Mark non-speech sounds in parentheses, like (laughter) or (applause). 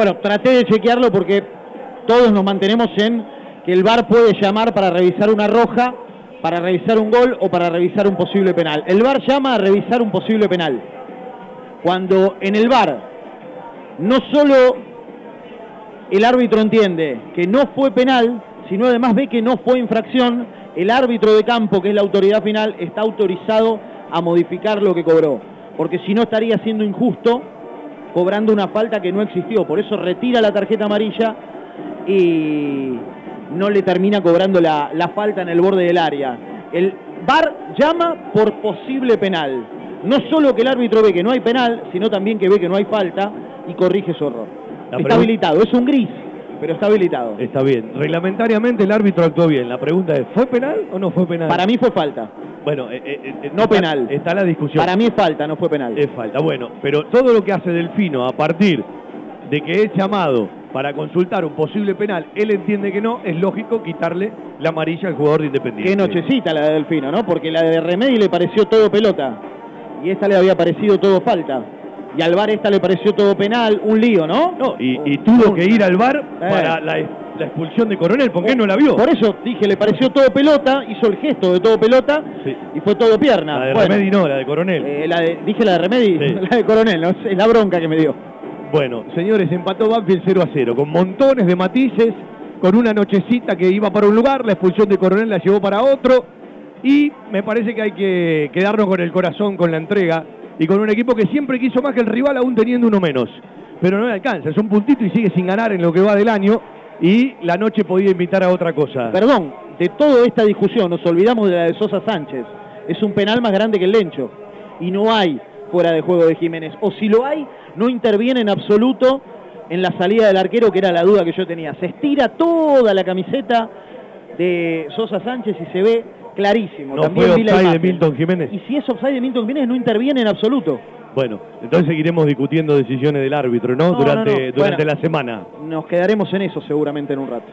Bueno, traté de chequearlo porque todos nos mantenemos en que el VAR puede llamar para revisar una roja, para revisar un gol o para revisar un posible penal. El VAR llama a revisar un posible penal. Cuando en el VAR no solo el árbitro entiende que no fue penal, sino además ve que no fue infracción, el árbitro de campo, que es la autoridad final, está autorizado a modificar lo que cobró. Porque si no estaría siendo injusto cobrando una falta que no existió. Por eso retira la tarjeta amarilla y no le termina cobrando la, la falta en el borde del área. El VAR llama por posible penal. No solo que el árbitro ve que no hay penal, sino también que ve que no hay falta y corrige su error. La está habilitado, es un gris, pero está habilitado. Está bien. Reglamentariamente el árbitro actuó bien. La pregunta es, ¿fue penal o no fue penal? Para mí fue falta. Bueno, eh, eh, eh, No está- penal. Está la discusión. Para mí es falta, no fue penal. Es falta. Bueno, pero todo lo que hace Delfino a partir de que es llamado para consultar un posible penal, él entiende que no, es lógico quitarle la amarilla al jugador de Independiente. Qué nochecita la de Delfino, ¿no? Porque la de Remedi le pareció todo pelota. Y esta le había parecido todo falta. Y al VAR esta le pareció todo penal, un lío, ¿no? No, y, y tuvo que ir al bar Eh. para la, la expulsión de Coronel, ¿por qué no la vio? Por eso dije, le pareció todo pelota, hizo el gesto de todo pelota Sí. y fue todo pierna. La de Bueno, Remedi no, la de Coronel. eh, la de- dije la de Remedi, Sí. (laughs) la de Coronel, ¿no? es la bronca que me dio. Bueno, señores, empató Banfield 0 a 0, con montones de matices, con una nochecita que iba para un lugar, la expulsión de Coronel la llevó para otro, y me parece que hay que quedarnos con el corazón, con la entrega, y con un equipo que siempre quiso más que el rival, aún teniendo uno menos. Pero no le alcanza, es un puntito y sigue sin ganar en lo que va del año, y la noche podía invitar a otra cosa. Perdón, de toda esta discusión nos olvidamos de la de Sosa Sánchez. Es un penal más grande que el Lencho. Y no hay fuera de juego de Jiménez. O si lo hay, no interviene en absoluto en la salida del arquero, que era la duda que yo tenía. Se estira toda la camiseta de Sosa Sánchez y se ve clarísimo. No También fue offside de. Milton Jiménez. Y si es offside de Milton Jiménez, no interviene en absoluto. Bueno, entonces seguiremos discutiendo decisiones del árbitro, ¿no? No, durante no, no. durante Bueno. la semana. Nos quedaremos en eso seguramente en un rato.